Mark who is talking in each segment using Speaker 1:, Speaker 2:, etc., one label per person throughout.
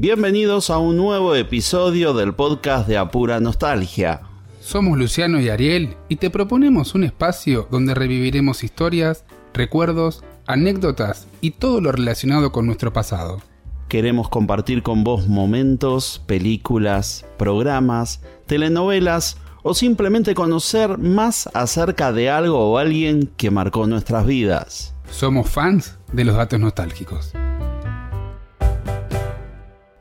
Speaker 1: Bienvenidos a un nuevo episodio del podcast de Apura Nostalgia.
Speaker 2: Somos Luciano y Ariel y te proponemos un espacio donde reviviremos historias, recuerdos, anécdotas y todo lo relacionado con nuestro pasado.
Speaker 1: Queremos compartir con vos momentos, películas, programas, telenovelas o simplemente conocer más acerca de algo o alguien que marcó nuestras vidas.
Speaker 2: Somos fans de los datos nostálgicos.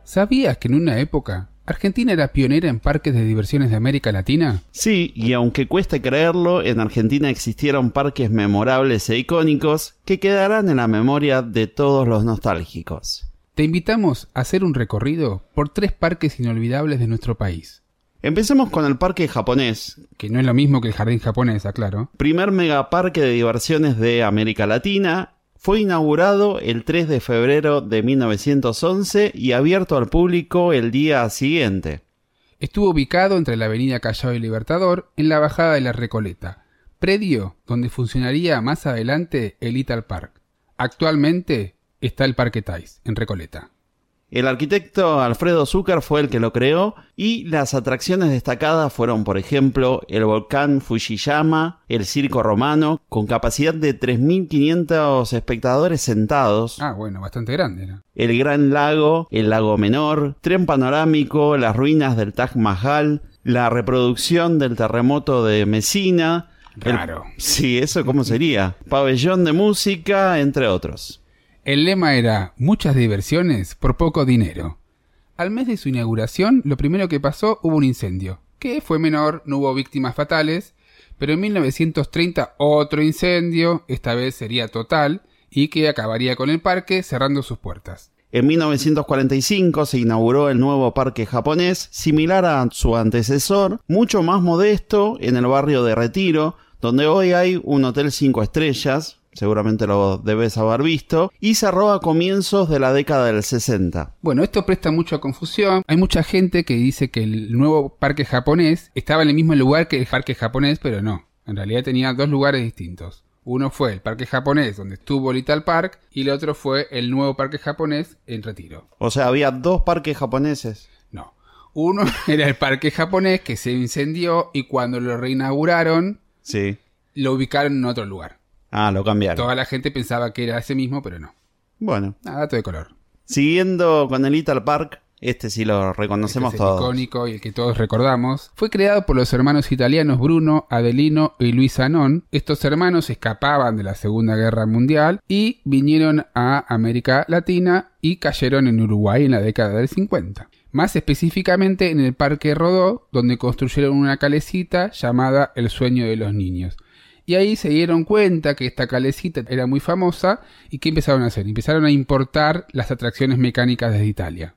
Speaker 2: ¿Sabías que en una época Argentina era pionera en parques de diversiones de América Latina?
Speaker 1: Sí, y aunque cueste creerlo, en Argentina existieron parques memorables e icónicos que quedarán en la memoria de todos los nostálgicos.
Speaker 2: Te invitamos a hacer un recorrido por tres parques inolvidables de nuestro país.
Speaker 1: Empecemos con el parque japonés,
Speaker 2: que no es lo mismo que el jardín japonés, aclaro.
Speaker 1: Primer megaparque de diversiones de América Latina, fue inaugurado el 3 de febrero de 1911 y abierto al público el día siguiente.
Speaker 2: Estuvo ubicado entre la avenida Callao y Libertador, en la bajada de la Recoleta, predio donde funcionaría más adelante el Ital Park. Actualmente está el Parque Tais, en Recoleta.
Speaker 1: El arquitecto Alfredo Zucker fue el que lo creó y las atracciones destacadas fueron, por ejemplo, el volcán Fujiyama, el circo romano, con capacidad de 3.500 espectadores sentados.
Speaker 2: Ah, bueno, bastante grande.
Speaker 1: El gran lago, el lago menor, tren panorámico, las ruinas del Taj Mahal, la reproducción del terremoto de Messina.
Speaker 2: Claro.
Speaker 1: Sí, eso cómo sería. Pabellón de música, entre otros.
Speaker 2: El lema era muchas diversiones por poco dinero. Al mes de su inauguración, lo primero que pasó hubo un incendio, que fue menor, no hubo víctimas fatales, pero en 1930 otro incendio, esta vez sería total, y que acabaría con el parque cerrando sus puertas.
Speaker 1: En 1945 se inauguró el nuevo parque japonés, similar a su antecesor, mucho más modesto, en el barrio de Retiro, donde hoy hay un hotel 5 estrellas, seguramente lo debes haber visto, y cerró a comienzos de la década del 60.
Speaker 2: Bueno, esto presta mucha confusión. Hay mucha gente que dice que el nuevo parque japonés estaba en el mismo lugar que el parque japonés, pero no. En realidad tenía dos lugares distintos. Uno fue el parque japonés donde estuvo Little Park y el otro fue el nuevo parque japonés en Retiro.
Speaker 1: O sea, había dos parques japoneses.
Speaker 2: No. Uno era el parque japonés que se incendió y cuando lo reinauguraron,
Speaker 1: sí.
Speaker 2: lo ubicaron en otro lugar.
Speaker 1: Ah, lo cambiaron.
Speaker 2: Toda la gente pensaba que era ese mismo, pero no.
Speaker 1: Bueno.
Speaker 2: Nada, dato de color.
Speaker 1: Siguiendo con el Little Park, este sí lo reconocemos
Speaker 2: este
Speaker 1: todos.
Speaker 2: Es icónico y el que todos recordamos. Fue creado por los hermanos italianos Bruno, Adelino y Luis Anón. Estos hermanos escapaban de la Segunda Guerra Mundial y vinieron a América Latina y cayeron en Uruguay en la década del 50. Más específicamente en el Parque Rodó, donde construyeron una calecita llamada El Sueño de los Niños. Y ahí se dieron cuenta que esta calecita era muy famosa y ¿qué empezaron a hacer? Empezaron a importar las atracciones mecánicas desde Italia.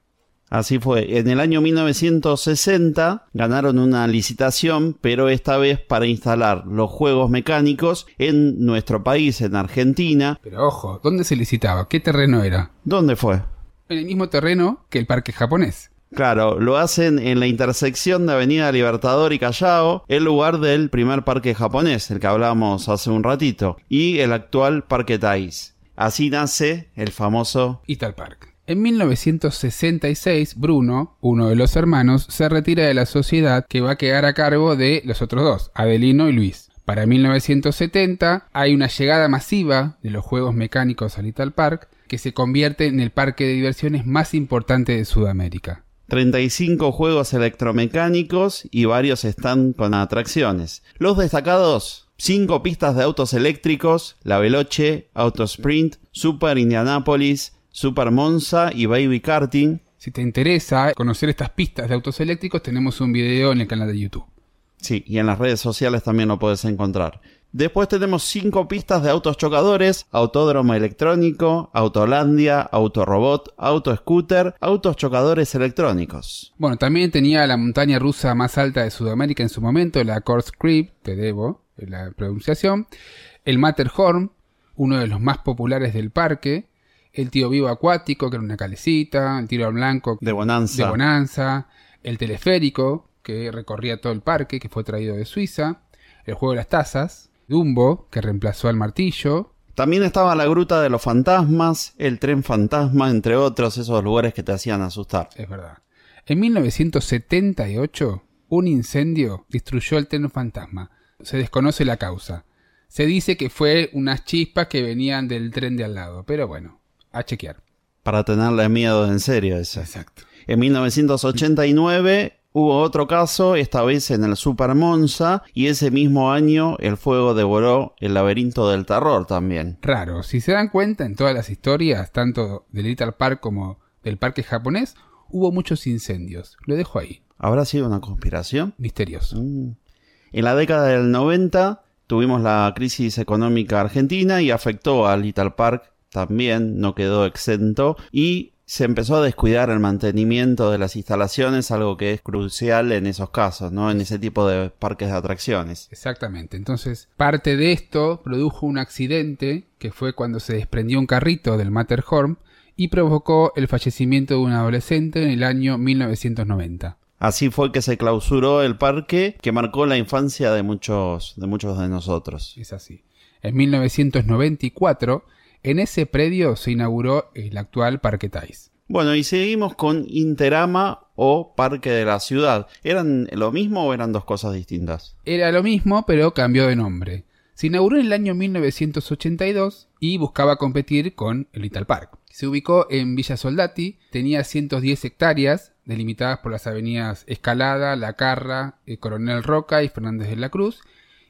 Speaker 1: Así fue. En el año 1960 ganaron una licitación, pero esta vez para instalar los juegos mecánicos en nuestro país, en Argentina.
Speaker 2: Pero ojo, ¿dónde se licitaba? ¿Qué terreno era?
Speaker 1: ¿Dónde fue?
Speaker 2: En el mismo terreno que el parque japonés.
Speaker 1: Claro, lo hacen en la intersección de Avenida Libertador y Callao, el lugar del primer parque japonés, el que hablábamos hace un ratito, y el actual Parque Tais. Así nace el famoso
Speaker 2: Ital. En 1966, Bruno, uno de los hermanos, se retira de la sociedad que va a quedar a cargo de los otros dos, Adelino y Luis. Para 1970 hay una llegada masiva de los juegos mecánicos al Ital Park, que se convierte en el parque de diversiones más importante de Sudamérica.
Speaker 1: 35 juegos electromecánicos y varios están con atracciones. Los destacados, 5 pistas de autos eléctricos, la Veloce, Autosprint, Super Indianapolis, Super Monza y Baby Karting.
Speaker 2: Si te interesa conocer estas pistas de autos eléctricos, tenemos un video en el canal de YouTube.
Speaker 1: Sí, y en las redes sociales también lo puedes encontrar. Después tenemos cinco pistas de autos chocadores, autódromo electrónico, autolandia, autorobot, autoscooter, autos chocadores electrónicos.
Speaker 2: Bueno, también tenía la montaña rusa más alta de Sudamérica en su momento, la Course Creep, te debo la pronunciación, el Matterhorn, uno de los más populares del parque, el tío vivo acuático, que era una calecita, el tiro al blanco
Speaker 1: de Bonanza.
Speaker 2: de Bonanza, el teleférico, que recorría todo el parque, que fue traído de Suiza, el juego de las tazas, Dumbo, que reemplazó al martillo.
Speaker 1: También estaba la Gruta de los Fantasmas, el Tren Fantasma, entre otros, esos lugares que te hacían asustar.
Speaker 2: Es verdad. En 1978, un incendio destruyó el Tren Fantasma. Se desconoce la causa. Se dice que fue unas chispas que venían del tren de al lado, pero bueno, a chequear.
Speaker 1: Para tenerle miedo en serio eso.
Speaker 2: Exacto.
Speaker 1: En 1989 hubo otro caso, esta vez en el Super Monza, y ese mismo año el fuego devoró el laberinto del terror también.
Speaker 2: Raro, si se dan cuenta en todas las historias, tanto del Little Park como del parque japonés, hubo muchos incendios. Lo dejo ahí.
Speaker 1: ¿Habrá sido una conspiración?
Speaker 2: Misterioso.
Speaker 1: Mm. En la década del 90 tuvimos la crisis económica argentina y afectó a Little Park también, no quedó exento y se empezó a descuidar el mantenimiento de las instalaciones, algo que es crucial en esos casos, ¿no? En ese tipo de parques de atracciones.
Speaker 2: Exactamente. Entonces, parte de esto produjo un accidente que fue cuando se desprendió un carrito del Matterhorn y provocó el fallecimiento de un adolescente en el año 1990.
Speaker 1: Así fue que se clausuró el parque que marcó la infancia de muchos de, muchos de nosotros.
Speaker 2: Es así. En 1994, en ese predio se inauguró el actual Parque Tais.
Speaker 1: Bueno, y seguimos con Interama o Parque de la Ciudad. ¿Eran lo mismo o eran dos cosas distintas?
Speaker 2: Era lo mismo, pero cambió de nombre. Se inauguró en el año 1982 y buscaba competir con el Little Park. Se ubicó en Villa Soldati, tenía 110 hectáreas, delimitadas por las avenidas Escalada, La Carra, eh, Coronel Roca y Fernández de la Cruz,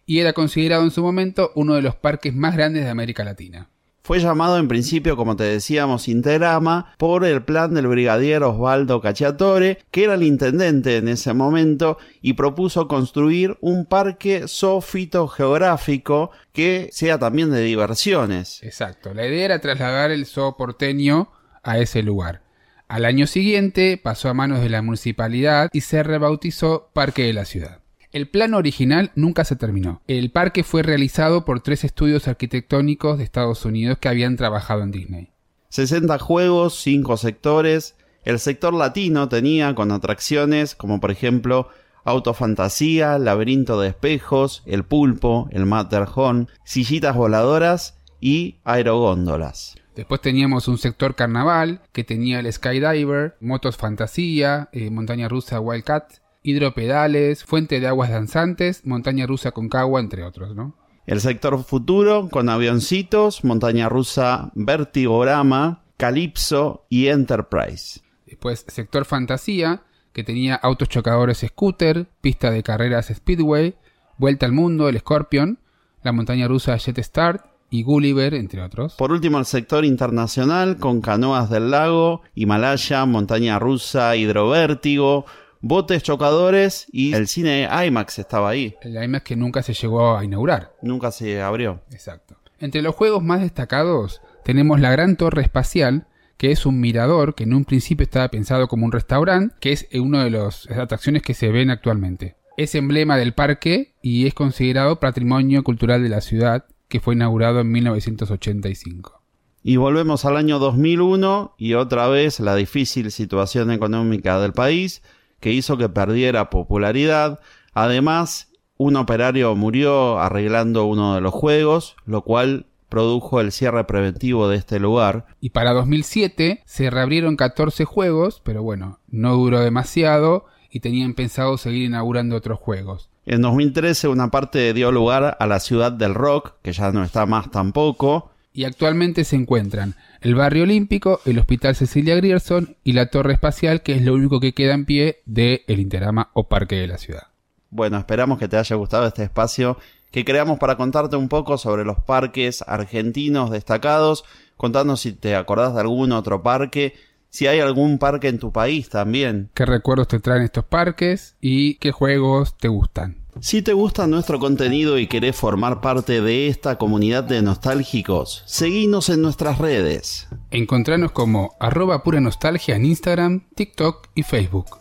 Speaker 2: y era considerado en su momento uno de los parques más grandes de América Latina.
Speaker 1: Fue llamado en principio, como te decíamos, Interama por el plan del brigadier Osvaldo Cacciatore, que era el intendente en ese momento, y propuso construir un parque zoofito geográfico que sea también de diversiones.
Speaker 2: Exacto, la idea era trasladar el zoo porteño a ese lugar. Al año siguiente pasó a manos de la municipalidad y se rebautizó Parque de la Ciudad. El plan original nunca se terminó. El parque fue realizado por tres estudios arquitectónicos de Estados Unidos que habían trabajado en Disney.
Speaker 1: 60 juegos, 5 sectores. El sector latino tenía con atracciones como por ejemplo Autofantasía, Laberinto de Espejos, El Pulpo, El Matterhorn, Sillitas Voladoras y Aerogóndolas.
Speaker 2: Después teníamos un sector carnaval que tenía el Skydiver, Motos Fantasía, eh, Montaña Rusa Wildcat, Hidropedales, Fuente de Aguas Danzantes, Montaña Rusa Concagua, entre otros, ¿no?
Speaker 1: El sector futuro con avioncitos, Montaña Rusa Vertigorama, Calypso y Enterprise.
Speaker 2: Después sector Fantasía, que tenía autos chocadores Scooter, pista de carreras Speedway, Vuelta al Mundo, el Scorpion, la montaña rusa Jet Start, y Gulliver, entre otros.
Speaker 1: Por último, el sector internacional con canoas del lago, Himalaya, montaña rusa, hidrovértigo, botes chocadores y el cine IMAX estaba ahí.
Speaker 2: El IMAX que nunca se llegó a inaugurar.
Speaker 1: Nunca se abrió.
Speaker 2: Exacto. Entre los juegos más destacados tenemos la Gran Torre Espacial, que es un mirador que en un principio estaba pensado como un restaurante, que es una de las atracciones que se ven actualmente. Es emblema del parque y es considerado patrimonio cultural de la ciudad que fue inaugurado en 1985.
Speaker 1: Y volvemos al año 2001 y otra vez la difícil situación económica del país que hizo que perdiera popularidad. Además, un operario murió arreglando uno de los juegos, lo cual produjo el cierre preventivo de este lugar.
Speaker 2: Y para 2007 se reabrieron 14 juegos, pero bueno, no duró demasiado y tenían pensado seguir inaugurando otros juegos.
Speaker 1: En 2013 una parte dio lugar a la ciudad del rock, que ya no está más tampoco.
Speaker 2: Y actualmente se encuentran el barrio olímpico, el hospital Cecilia Grierson y la torre espacial, que es lo único que queda en pie de el Interama o Parque de la Ciudad.
Speaker 1: Bueno, esperamos que te haya gustado este espacio que creamos para contarte un poco sobre los parques argentinos destacados, contándonos si te acordás de algún otro parque si hay algún parque en tu país también.
Speaker 2: ¿Qué recuerdos te traen estos parques y qué juegos te gustan?
Speaker 1: Si te gusta nuestro contenido y querés formar parte de esta comunidad de nostálgicos, seguinos en nuestras redes.
Speaker 2: Encontranos como arroba pura nostalgia en Instagram, TikTok y Facebook.